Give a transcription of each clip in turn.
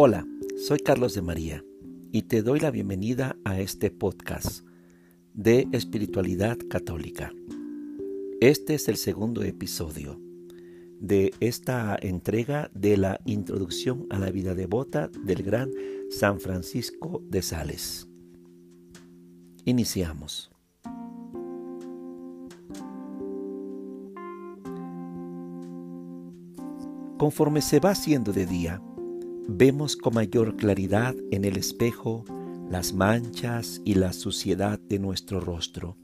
Hola, soy Carlos de María y te doy la bienvenida a este podcast de espiritualidad católica. Este es el segundo episodio de esta entrega de la introducción a la vida devota del gran San Francisco de Sales. Iniciamos. Conforme se va haciendo de día, vemos con mayor claridad en el espejo las manchas y la suciedad de nuestro rostro.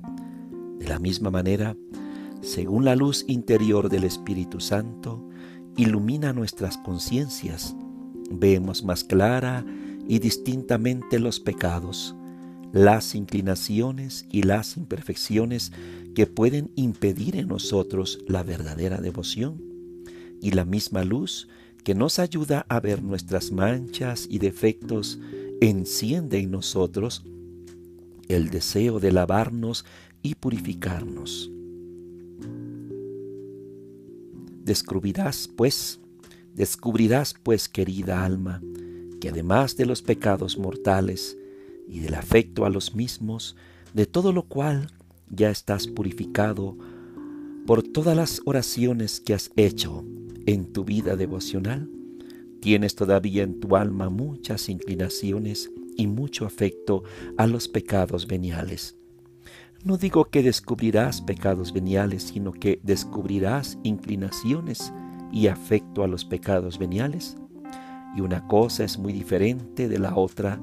De la misma manera, según la luz interior del Espíritu Santo, ilumina nuestras conciencias, vemos más clara y distintamente los pecados, las inclinaciones y las imperfecciones que pueden impedir en nosotros la verdadera devoción, y la misma luz que nos ayuda a ver nuestras manchas y defectos, enciende en nosotros el deseo de lavarnos y purificarnos. Descubrirás, pues, descubrirás, pues, querida alma, que además de los pecados mortales y del afecto a los mismos, de todo lo cual ya estás purificado por todas las oraciones que has hecho en tu vida devocional, tienes todavía en tu alma muchas inclinaciones y mucho afecto a los pecados veniales. No digo que descubrirás pecados veniales, sino que descubrirás inclinaciones y afecto a los pecados veniales. Y una cosa es muy diferente de la otra,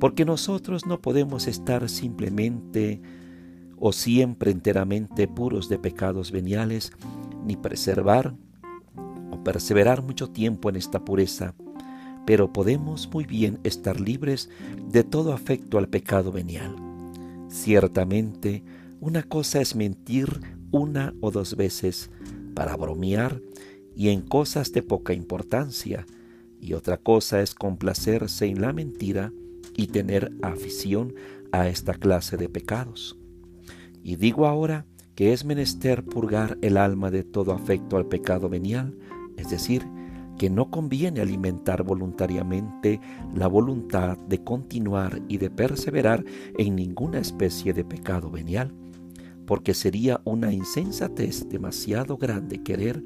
porque nosotros no podemos estar simplemente o siempre enteramente puros de pecados veniales, ni preservar perseverar mucho tiempo en esta pureza, pero podemos muy bien estar libres de todo afecto al pecado venial. Ciertamente, una cosa es mentir una o dos veces para bromear y en cosas de poca importancia, y otra cosa es complacerse en la mentira y tener afición a esta clase de pecados. Y digo ahora que es menester purgar el alma de todo afecto al pecado venial, es decir, que no conviene alimentar voluntariamente la voluntad de continuar y de perseverar en ninguna especie de pecado venial, porque sería una insensatez demasiado grande querer,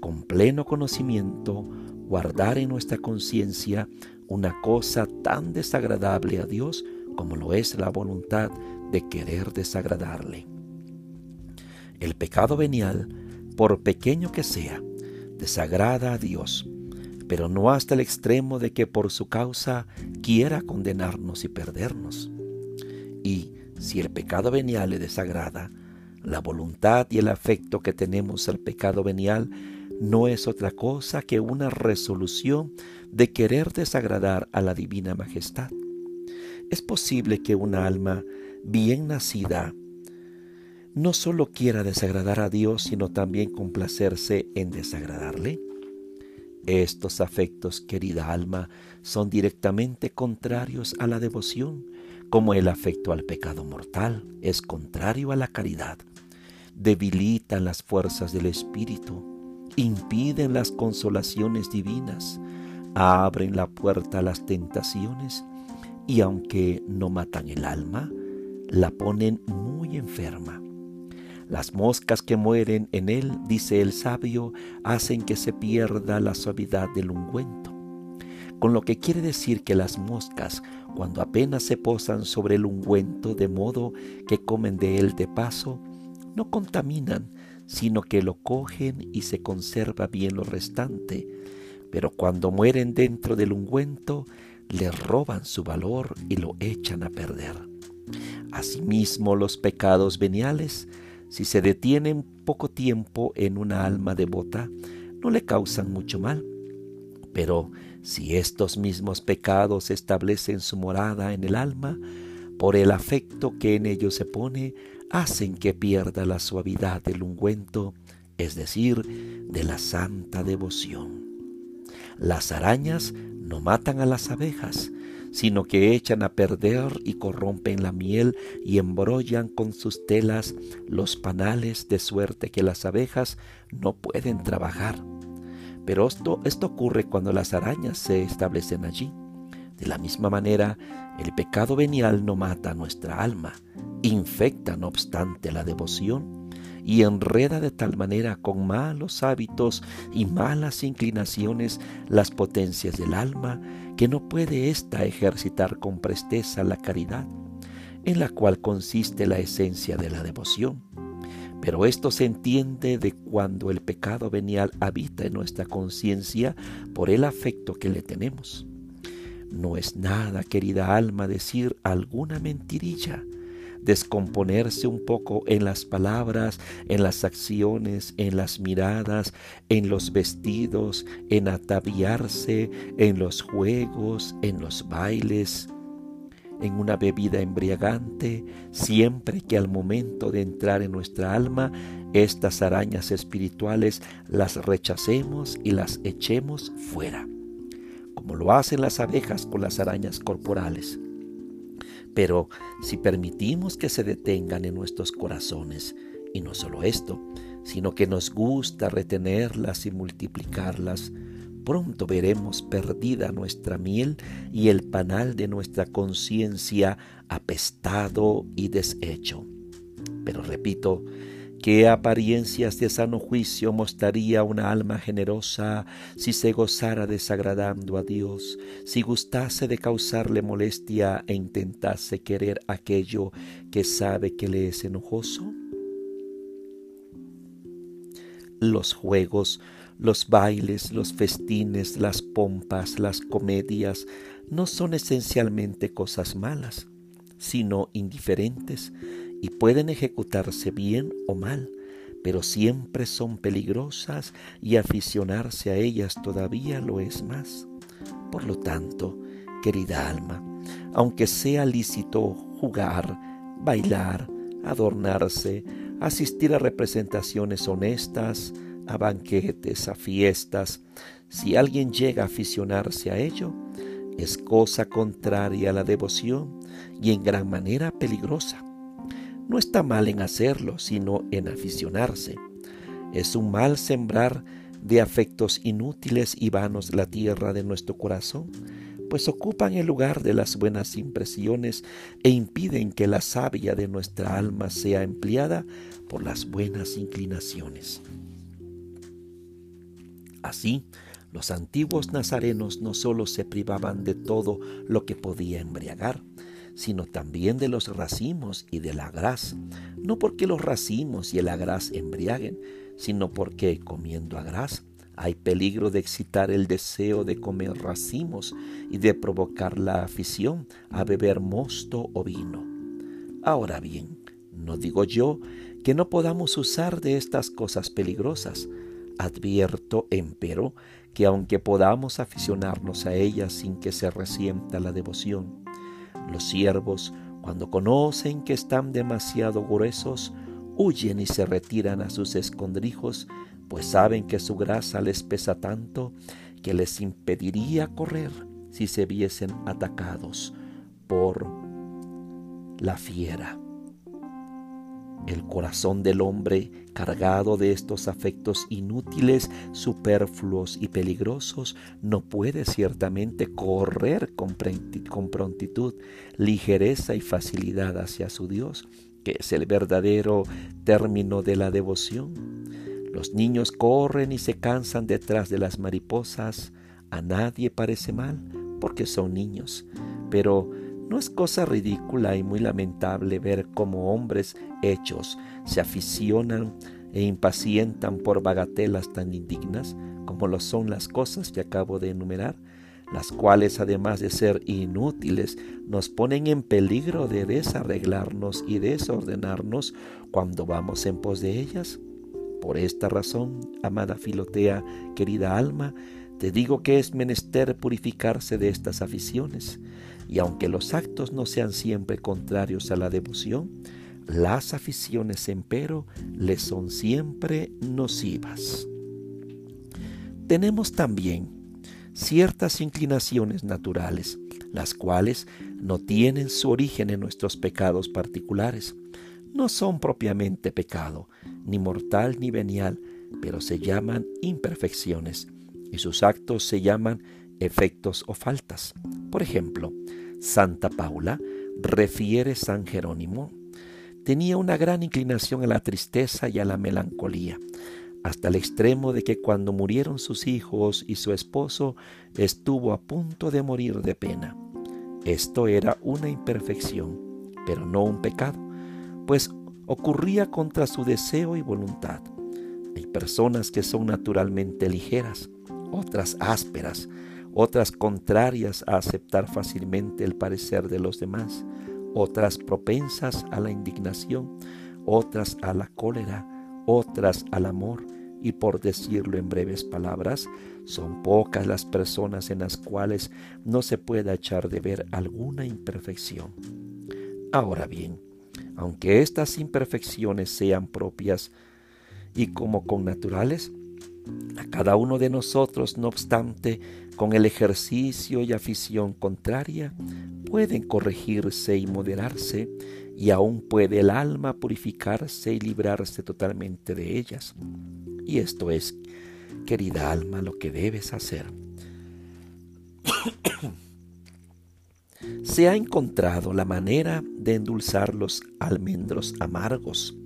con pleno conocimiento, guardar en nuestra conciencia una cosa tan desagradable a Dios como lo es la voluntad de querer desagradarle. El pecado venial, por pequeño que sea, desagrada a Dios, pero no hasta el extremo de que por su causa quiera condenarnos y perdernos. Y si el pecado venial le desagrada, la voluntad y el afecto que tenemos al pecado venial no es otra cosa que una resolución de querer desagradar a la divina majestad. Es posible que una alma bien nacida no solo quiera desagradar a Dios, sino también complacerse en desagradarle? Estos afectos, querida alma, son directamente contrarios a la devoción, como el afecto al pecado mortal es contrario a la caridad. Debilitan las fuerzas del Espíritu, impiden las consolaciones divinas, abren la puerta a las tentaciones y aunque no matan el alma, la ponen muy enferma. Las moscas que mueren en él, dice el sabio, hacen que se pierda la suavidad del ungüento. Con lo que quiere decir que las moscas, cuando apenas se posan sobre el ungüento de modo que comen de él de paso, no contaminan, sino que lo cogen y se conserva bien lo restante. Pero cuando mueren dentro del ungüento, le roban su valor y lo echan a perder. Asimismo, los pecados veniales si se detienen poco tiempo en una alma devota, no le causan mucho mal. Pero si estos mismos pecados establecen su morada en el alma, por el afecto que en ellos se pone, hacen que pierda la suavidad del ungüento, es decir, de la santa devoción. Las arañas no matan a las abejas, sino que echan a perder y corrompen la miel y embrollan con sus telas los panales de suerte que las abejas no pueden trabajar. Pero esto, esto ocurre cuando las arañas se establecen allí. De la misma manera, el pecado venial no mata nuestra alma, infecta no obstante la devoción y enreda de tal manera con malos hábitos y malas inclinaciones las potencias del alma que no puede ésta ejercitar con presteza la caridad, en la cual consiste la esencia de la devoción. Pero esto se entiende de cuando el pecado venial habita en nuestra conciencia por el afecto que le tenemos. No es nada, querida alma, decir alguna mentirilla, descomponerse un poco en las palabras, en las acciones, en las miradas, en los vestidos, en ataviarse, en los juegos, en los bailes, en una bebida embriagante, siempre que al momento de entrar en nuestra alma estas arañas espirituales las rechacemos y las echemos fuera, como lo hacen las abejas con las arañas corporales. Pero si permitimos que se detengan en nuestros corazones, y no solo esto, sino que nos gusta retenerlas y multiplicarlas, pronto veremos perdida nuestra miel y el panal de nuestra conciencia apestado y deshecho. Pero repito, ¿Qué apariencias de sano juicio mostraría una alma generosa si se gozara desagradando a Dios, si gustase de causarle molestia e intentase querer aquello que sabe que le es enojoso? Los juegos, los bailes, los festines, las pompas, las comedias no son esencialmente cosas malas, sino indiferentes y pueden ejecutarse bien o mal, pero siempre son peligrosas y aficionarse a ellas todavía lo es más. Por lo tanto, querida alma, aunque sea lícito jugar, bailar, adornarse, asistir a representaciones honestas, a banquetes, a fiestas, si alguien llega a aficionarse a ello, es cosa contraria a la devoción y en gran manera peligrosa no está mal en hacerlo, sino en aficionarse. Es un mal sembrar de afectos inútiles y vanos la tierra de nuestro corazón, pues ocupan el lugar de las buenas impresiones e impiden que la savia de nuestra alma sea empleada por las buenas inclinaciones. Así, los antiguos nazarenos no sólo se privaban de todo lo que podía embriagar, sino también de los racimos y de la gras, no porque los racimos y el agraz embriaguen, sino porque comiendo agraz hay peligro de excitar el deseo de comer racimos y de provocar la afición a beber mosto o vino. Ahora bien, no digo yo que no podamos usar de estas cosas peligrosas. Advierto, empero, que aunque podamos aficionarnos a ellas sin que se resienta la devoción, los siervos, cuando conocen que están demasiado gruesos, huyen y se retiran a sus escondrijos, pues saben que su grasa les pesa tanto que les impediría correr si se viesen atacados por la fiera. El corazón del hombre, cargado de estos afectos inútiles, superfluos y peligrosos, no puede ciertamente correr con prontitud, ligereza y facilidad hacia su Dios, que es el verdadero término de la devoción. Los niños corren y se cansan detrás de las mariposas. A nadie parece mal, porque son niños, pero no es cosa ridícula y muy lamentable ver cómo hombres hechos se aficionan e impacientan por bagatelas tan indignas como lo son las cosas que acabo de enumerar, las cuales además de ser inútiles nos ponen en peligro de desarreglarnos y desordenarnos cuando vamos en pos de ellas? Por esta razón, amada Filotea, querida alma, te digo que es menester purificarse de estas aficiones, y aunque los actos no sean siempre contrarios a la devoción, las aficiones empero le son siempre nocivas. Tenemos también ciertas inclinaciones naturales, las cuales no tienen su origen en nuestros pecados particulares. No son propiamente pecado, ni mortal ni venial, pero se llaman imperfecciones y sus actos se llaman efectos o faltas. Por ejemplo, Santa Paula refiere San Jerónimo, tenía una gran inclinación a la tristeza y a la melancolía, hasta el extremo de que cuando murieron sus hijos y su esposo estuvo a punto de morir de pena. Esto era una imperfección, pero no un pecado, pues ocurría contra su deseo y voluntad. Hay personas que son naturalmente ligeras, otras ásperas, otras contrarias a aceptar fácilmente el parecer de los demás, otras propensas a la indignación, otras a la cólera, otras al amor, y por decirlo en breves palabras, son pocas las personas en las cuales no se pueda echar de ver alguna imperfección. Ahora bien, aunque estas imperfecciones sean propias y como con naturales, a cada uno de nosotros, no obstante, con el ejercicio y afición contraria, pueden corregirse y moderarse, y aún puede el alma purificarse y librarse totalmente de ellas. Y esto es, querida alma, lo que debes hacer. Se ha encontrado la manera de endulzar los almendros amargos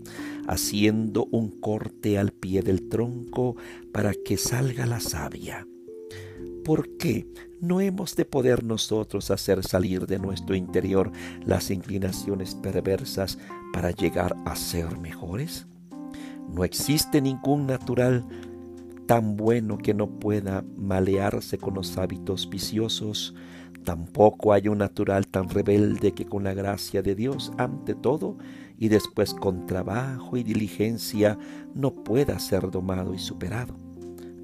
haciendo un corte al pie del tronco para que salga la savia. ¿Por qué no hemos de poder nosotros hacer salir de nuestro interior las inclinaciones perversas para llegar a ser mejores? No existe ningún natural tan bueno que no pueda malearse con los hábitos viciosos, tampoco hay un natural tan rebelde que con la gracia de Dios, ante todo, y después con trabajo y diligencia no pueda ser domado y superado.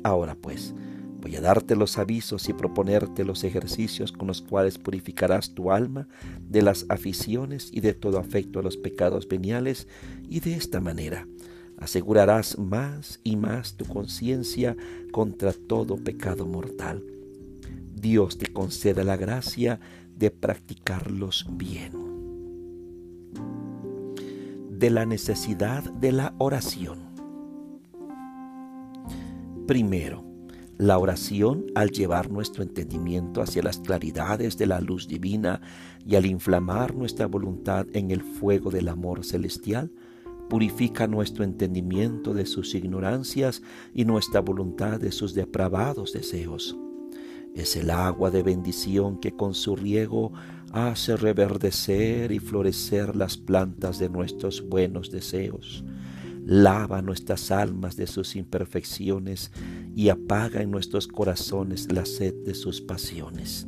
Ahora pues, voy a darte los avisos y proponerte los ejercicios con los cuales purificarás tu alma de las aficiones y de todo afecto a los pecados veniales y de esta manera asegurarás más y más tu conciencia contra todo pecado mortal. Dios te conceda la gracia de practicarlos bien de la necesidad de la oración. Primero, la oración al llevar nuestro entendimiento hacia las claridades de la luz divina y al inflamar nuestra voluntad en el fuego del amor celestial, purifica nuestro entendimiento de sus ignorancias y nuestra voluntad de sus depravados deseos. Es el agua de bendición que con su riego hace reverdecer y florecer las plantas de nuestros buenos deseos. Lava nuestras almas de sus imperfecciones y apaga en nuestros corazones la sed de sus pasiones.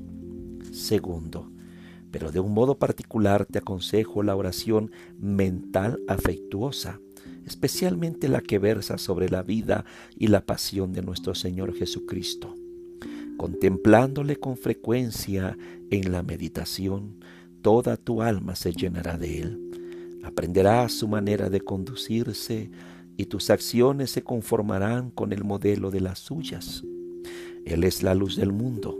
Segundo, pero de un modo particular te aconsejo la oración mental afectuosa, especialmente la que versa sobre la vida y la pasión de nuestro Señor Jesucristo. Contemplándole con frecuencia en la meditación, toda tu alma se llenará de él. Aprenderás su manera de conducirse y tus acciones se conformarán con el modelo de las suyas. Él es la luz del mundo.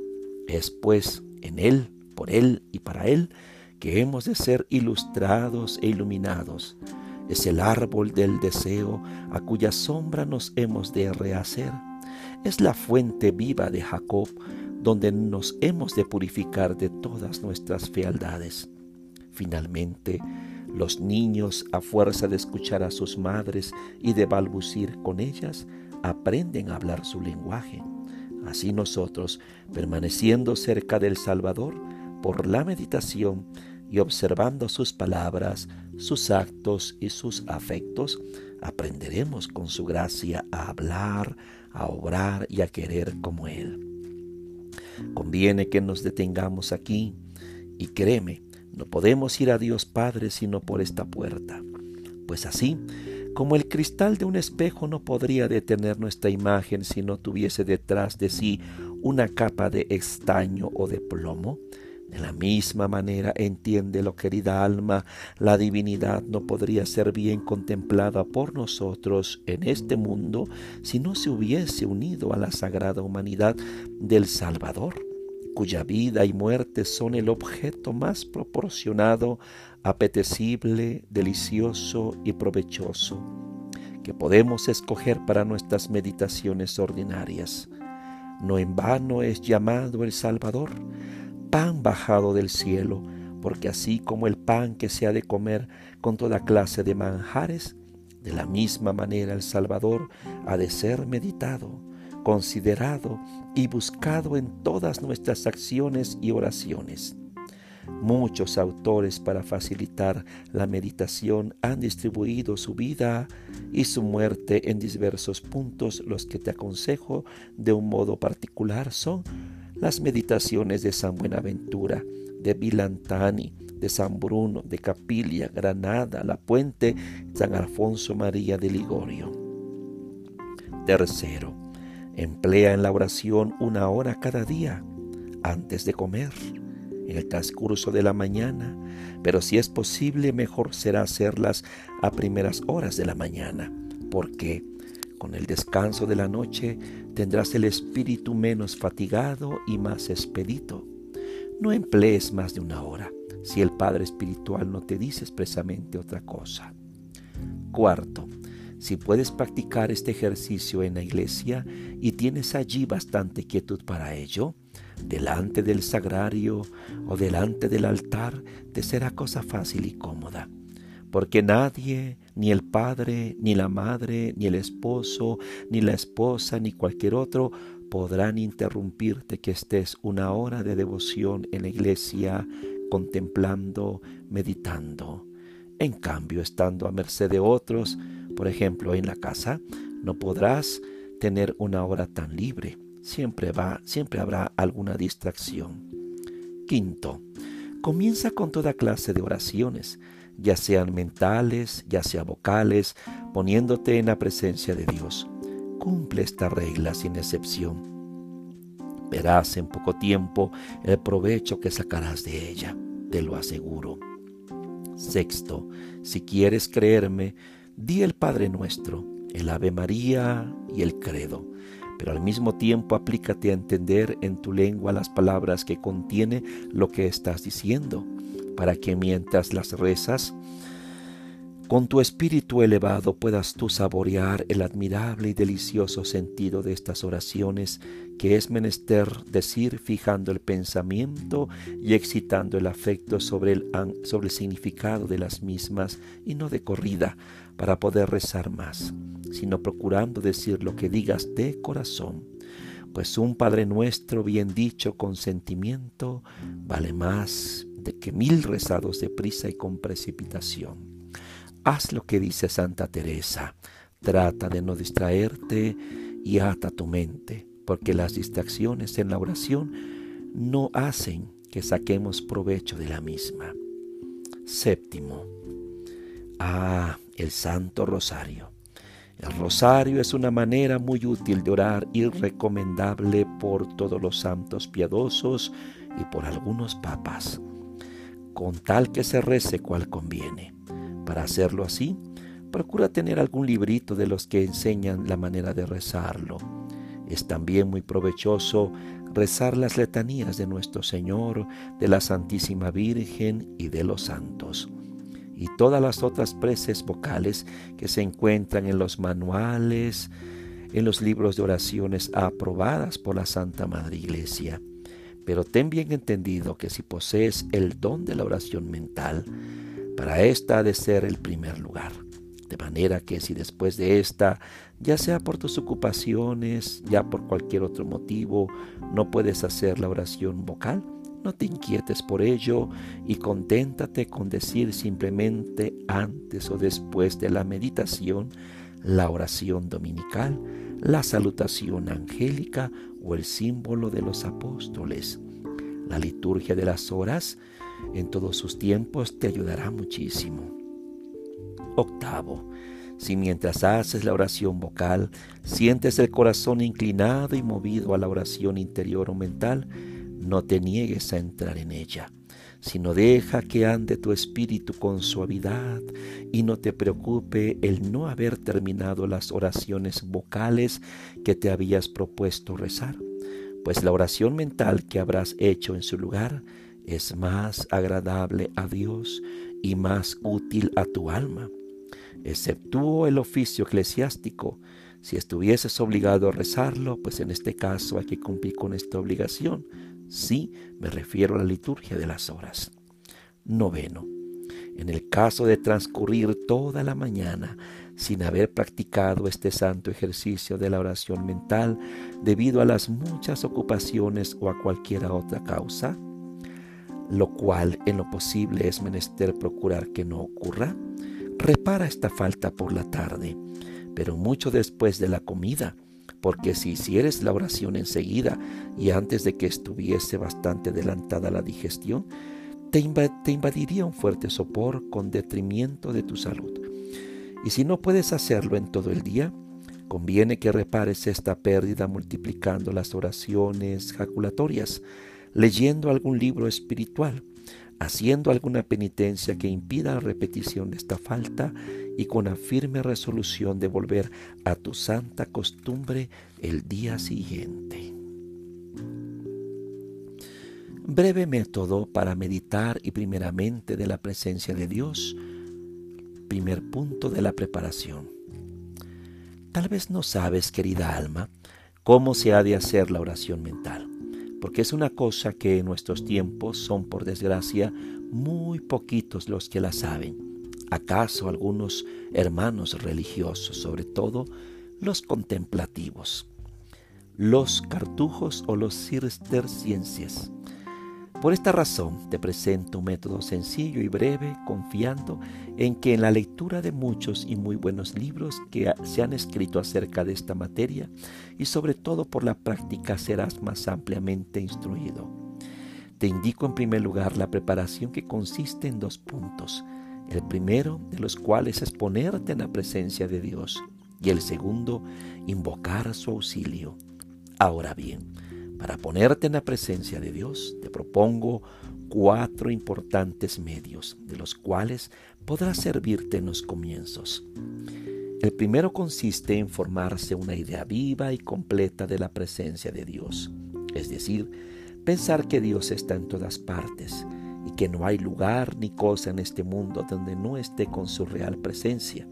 Es pues en Él, por Él y para Él que hemos de ser ilustrados e iluminados. Es el árbol del deseo a cuya sombra nos hemos de rehacer es la fuente viva de Jacob, donde nos hemos de purificar de todas nuestras fealdades. Finalmente, los niños, a fuerza de escuchar a sus madres y de balbucir con ellas, aprenden a hablar su lenguaje. Así nosotros, permaneciendo cerca del Salvador, por la meditación y observando sus palabras, sus actos y sus afectos, aprenderemos con su gracia a hablar, a obrar y a querer como Él. Conviene que nos detengamos aquí y créeme, no podemos ir a Dios Padre sino por esta puerta. Pues así, como el cristal de un espejo no podría detener nuestra imagen si no tuviese detrás de sí una capa de estaño o de plomo, de la misma manera, entiende lo querida alma, la divinidad no podría ser bien contemplada por nosotros en este mundo si no se hubiese unido a la sagrada humanidad del Salvador, cuya vida y muerte son el objeto más proporcionado, apetecible, delicioso y provechoso que podemos escoger para nuestras meditaciones ordinarias. No en vano es llamado el Salvador, pan bajado del cielo, porque así como el pan que se ha de comer con toda clase de manjares, de la misma manera el Salvador ha de ser meditado, considerado y buscado en todas nuestras acciones y oraciones. Muchos autores para facilitar la meditación han distribuido su vida y su muerte en diversos puntos. Los que te aconsejo de un modo particular son las meditaciones de San Buenaventura, de Vilantani, de San Bruno, de Capilia, Granada, La Puente, San Alfonso María de Ligorio. Tercero, emplea en la oración una hora cada día antes de comer, en el transcurso de la mañana, pero si es posible mejor será hacerlas a primeras horas de la mañana, porque con el descanso de la noche tendrás el espíritu menos fatigado y más expedito. No emplees más de una hora si el Padre Espiritual no te dice expresamente otra cosa. Cuarto, si puedes practicar este ejercicio en la iglesia y tienes allí bastante quietud para ello, delante del sagrario o delante del altar, te será cosa fácil y cómoda. Porque nadie, ni el padre, ni la madre, ni el esposo, ni la esposa, ni cualquier otro, podrán interrumpirte que estés una hora de devoción en la iglesia contemplando, meditando. En cambio, estando a merced de otros, por ejemplo, en la casa, no podrás tener una hora tan libre. Siempre va, siempre habrá alguna distracción. Quinto, comienza con toda clase de oraciones, ya sean mentales, ya sean vocales, poniéndote en la presencia de Dios. Cumple esta regla sin excepción verás en poco tiempo el provecho que sacarás de ella, te lo aseguro. Sexto, si quieres creerme, di el Padre Nuestro, el Ave María y el Credo, pero al mismo tiempo aplícate a entender en tu lengua las palabras que contiene lo que estás diciendo, para que mientras las rezas, con tu espíritu elevado puedas tú saborear el admirable y delicioso sentido de estas oraciones que es menester decir fijando el pensamiento y excitando el afecto sobre el, sobre el significado de las mismas y no de corrida para poder rezar más, sino procurando decir lo que digas de corazón. Pues un Padre nuestro bien dicho con sentimiento vale más de que mil rezados de prisa y con precipitación. Haz lo que dice Santa Teresa. Trata de no distraerte y ata tu mente, porque las distracciones en la oración no hacen que saquemos provecho de la misma. Séptimo. Ah, el Santo Rosario. El rosario es una manera muy útil de orar y recomendable por todos los santos piadosos y por algunos papas, con tal que se rece cual conviene. Para hacerlo así, procura tener algún librito de los que enseñan la manera de rezarlo. Es también muy provechoso rezar las letanías de nuestro Señor, de la Santísima Virgen y de los santos, y todas las otras preces vocales que se encuentran en los manuales, en los libros de oraciones aprobadas por la Santa Madre Iglesia. Pero ten bien entendido que si posees el don de la oración mental, para esta ha de ser el primer lugar. De manera que si después de esta, ya sea por tus ocupaciones, ya por cualquier otro motivo, no puedes hacer la oración vocal, no te inquietes por ello y conténtate con decir simplemente antes o después de la meditación la oración dominical, la salutación angélica o el símbolo de los apóstoles. La liturgia de las horas en todos sus tiempos te ayudará muchísimo. Octavo, si mientras haces la oración vocal sientes el corazón inclinado y movido a la oración interior o mental, no te niegues a entrar en ella, sino deja que ande tu espíritu con suavidad y no te preocupe el no haber terminado las oraciones vocales que te habías propuesto rezar, pues la oración mental que habrás hecho en su lugar es más agradable a Dios y más útil a tu alma. Exceptúo el oficio eclesiástico, Si estuvieses obligado a rezarlo, pues en este caso hay que cumplir con esta obligación. Sí, me refiero a la liturgia de las horas. Noveno. En el caso de transcurrir toda la mañana sin haber practicado este santo ejercicio de la oración mental debido a las muchas ocupaciones o a cualquier otra causa, lo cual en lo posible es menester procurar que no ocurra, repara esta falta por la tarde, pero mucho después de la comida, porque si hicieres la oración enseguida y antes de que estuviese bastante adelantada la digestión, te, invadiría un fuerte sopor con detrimento de tu salud. Y si no puedes hacerlo en todo el día, conviene que repares esta pérdida multiplicando las oraciones jaculatorias, leyendo algún libro espiritual, haciendo alguna penitencia que impida la repetición de esta falta y con la firme resolución de volver a tu santa costumbre el día siguiente. Breve método para meditar y primeramente de la presencia de Dios. Primer punto de la preparación. Tal vez no sabes, querida alma, cómo se ha de hacer la oración mental porque es una cosa que en nuestros tiempos son, por desgracia, muy poquitos los que la saben. ¿Acaso algunos hermanos religiosos, sobre todo los contemplativos, los cartujos o los cistercienses? Por esta razón te presento un método sencillo y breve, confiando en que en la lectura de muchos y muy buenos libros que se han escrito acerca de esta materia y sobre todo por la práctica serás más ampliamente instruido. Te indico en primer lugar la preparación que consiste en dos puntos, el primero de los cuales es ponerte en la presencia de Dios y el segundo, invocar su auxilio. Ahora bien, para ponerte en la presencia de Dios, te propongo cuatro importantes medios, de los cuales podrás servirte en los comienzos. El primero consiste en formarse una idea viva y completa de la presencia de Dios, es decir, pensar que Dios está en todas partes que no hay lugar ni cosa en este mundo donde no esté con su real presencia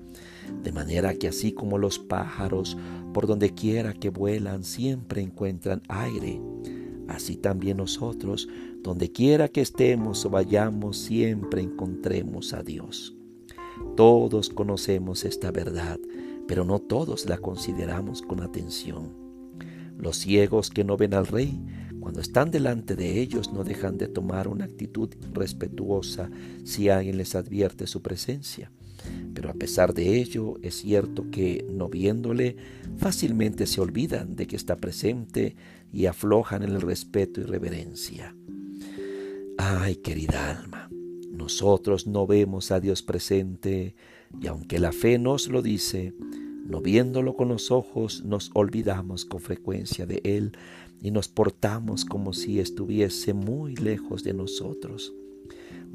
de manera que así como los pájaros, por donde quiera que vuelan, siempre encuentran aire, así también nosotros, donde quiera que estemos o vayamos, siempre encontremos a Dios. Todos conocemos esta verdad, pero no todos la consideramos con atención. Los ciegos que no ven al rey, cuando están delante de ellos, no dejan de tomar una actitud respetuosa si alguien les advierte su presencia. Pero a pesar de ello, es cierto que, no viéndole, fácilmente se olvidan de que está presente y aflojan en el respeto y reverencia. Ay, querida alma, nosotros no vemos a Dios presente y aunque la fe nos lo dice, no viéndolo con los ojos, nos olvidamos con frecuencia de Él y nos portamos como si estuviese muy lejos de nosotros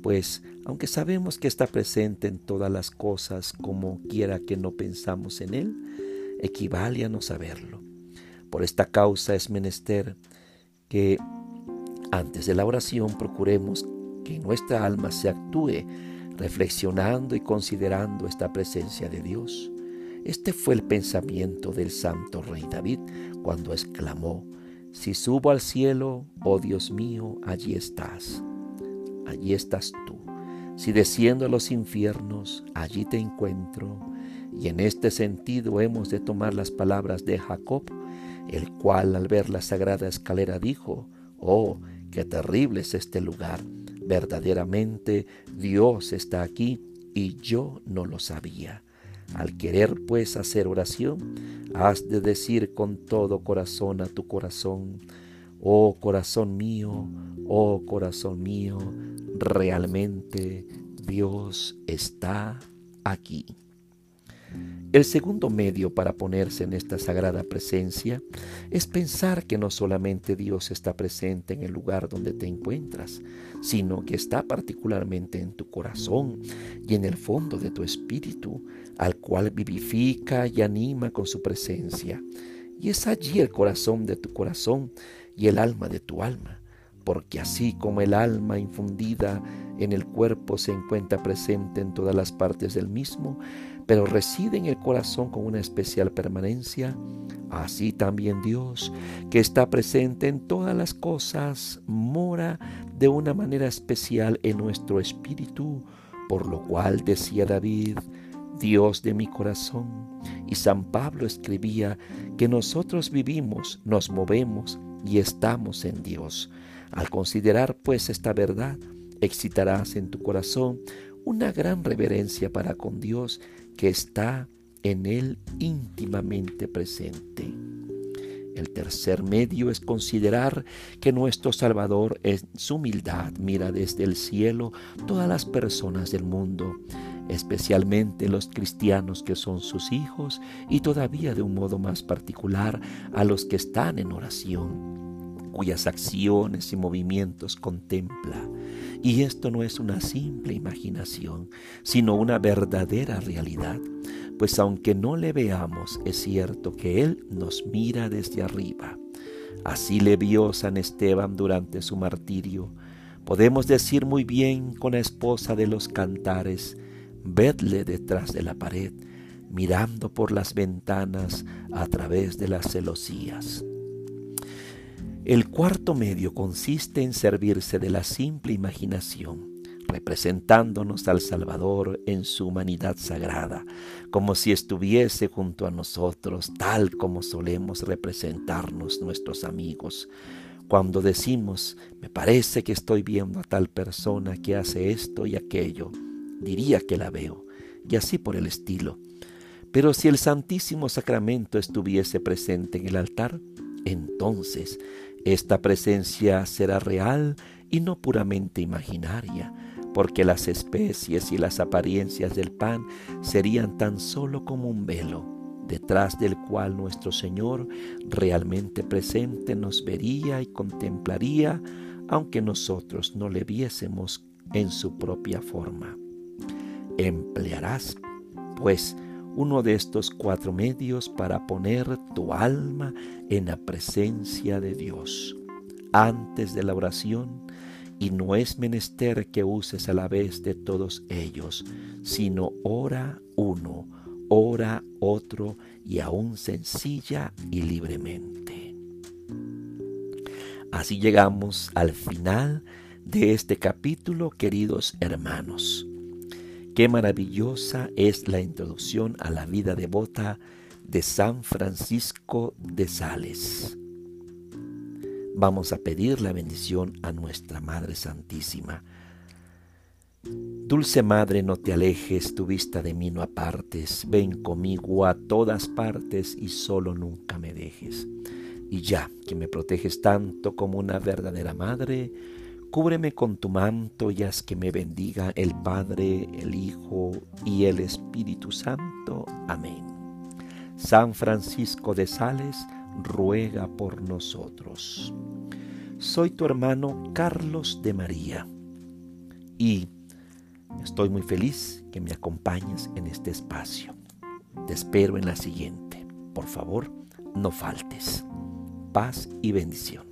pues, aunque sabemos que está presente en todas las cosas como quiera que no pensamos en Él, equivale a no saberlo. Por esta causa es menester que antes de la oración procuremos que nuestra alma se actúe reflexionando y considerando esta presencia de Dios. Este fue el pensamiento del santo rey David cuando exclamó, Si subo al cielo, oh Dios mío, allí estás allí estás tú. Si desciendo a los infiernos, allí te encuentro. Y en este sentido hemos de tomar las palabras de Jacob, el cual al ver la sagrada escalera dijo, Oh, qué terrible es este lugar. Verdaderamente Dios está aquí y yo no lo sabía. Al querer pues hacer oración, has de decir con todo corazón a tu corazón, Oh corazón mío, oh corazón mío, realmente Dios está aquí. El segundo medio para ponerse en esta sagrada presencia es pensar que no solamente Dios está presente en el lugar donde te encuentras, sino que está particularmente en tu corazón y en el fondo de tu espíritu, al cual vivifica y anima con su presencia. Y es allí el corazón de tu corazón y el alma de tu alma porque así como el alma infundida en el cuerpo se encuentra presente en todas las partes del mismo, pero reside en el corazón con una especial permanencia, así también Dios, que está presente en todas las cosas, mora de una manera especial en nuestro espíritu, por lo cual decía David, Dios de mi corazón. Y San Pablo escribía que nosotros vivimos, nos movemos y estamos en Dios. Al considerar pues esta verdad, excitarás en tu corazón una gran reverencia para con Dios que está en Él íntimamente presente. El tercer medio es considerar que nuestro Salvador en su humildad mira desde el cielo todas las personas del mundo, especialmente los cristianos que son sus hijos y todavía de un modo más particular a los que están en oración cuyas acciones y movimientos contempla. Y esto no es una simple imaginación, sino una verdadera realidad, pues aunque no le veamos, es cierto que Él nos mira desde arriba. Así le vio San Esteban durante su martirio. Podemos decir muy bien con la esposa de los cantares, vedle detrás de la pared, mirando por las ventanas a través de las celosías. El cuarto medio consiste en servirse de la simple imaginación, representándonos al Salvador en su humanidad sagrada, como si estuviese junto a nosotros, tal como solemos representarnos nuestros amigos. Cuando decimos, me parece que estoy viendo a tal persona que hace esto y aquello, diría que la veo, y así por el estilo. Pero si el Santísimo Sacramento estuviese presente en el altar, entonces esta presencia será real y no puramente imaginaria, porque las especies y las apariencias del pan serían tan solo como un velo, detrás del cual nuestro Señor realmente presente nos vería y contemplaría, aunque nosotros no le viésemos en su propia forma. Emplearás, pues, uno de estos cuatro medios para poner tu alma en la presencia de Dios antes de la oración y no es menester que uses a la vez de todos ellos, sino ora uno, ora otro y aún sencilla y libremente. Así llegamos al final de este capítulo, queridos hermanos. Qué maravillosa es la introducción a la vida devota de San Francisco de Sales. Vamos a pedir la bendición a nuestra Madre Santísima. Dulce Madre, no te alejes, tu vista de mí no apartes, ven conmigo a todas partes y solo nunca me dejes. Y ya que me proteges tanto como una verdadera madre, Cúbreme con tu manto y haz que me bendiga el Padre, el Hijo y el Espíritu Santo. Amén. San Francisco de Sales, ruega por nosotros. Soy tu hermano Carlos de María y estoy muy feliz que me acompañes en este espacio. Te espero en la siguiente. Por favor, no faltes. Paz y bendición.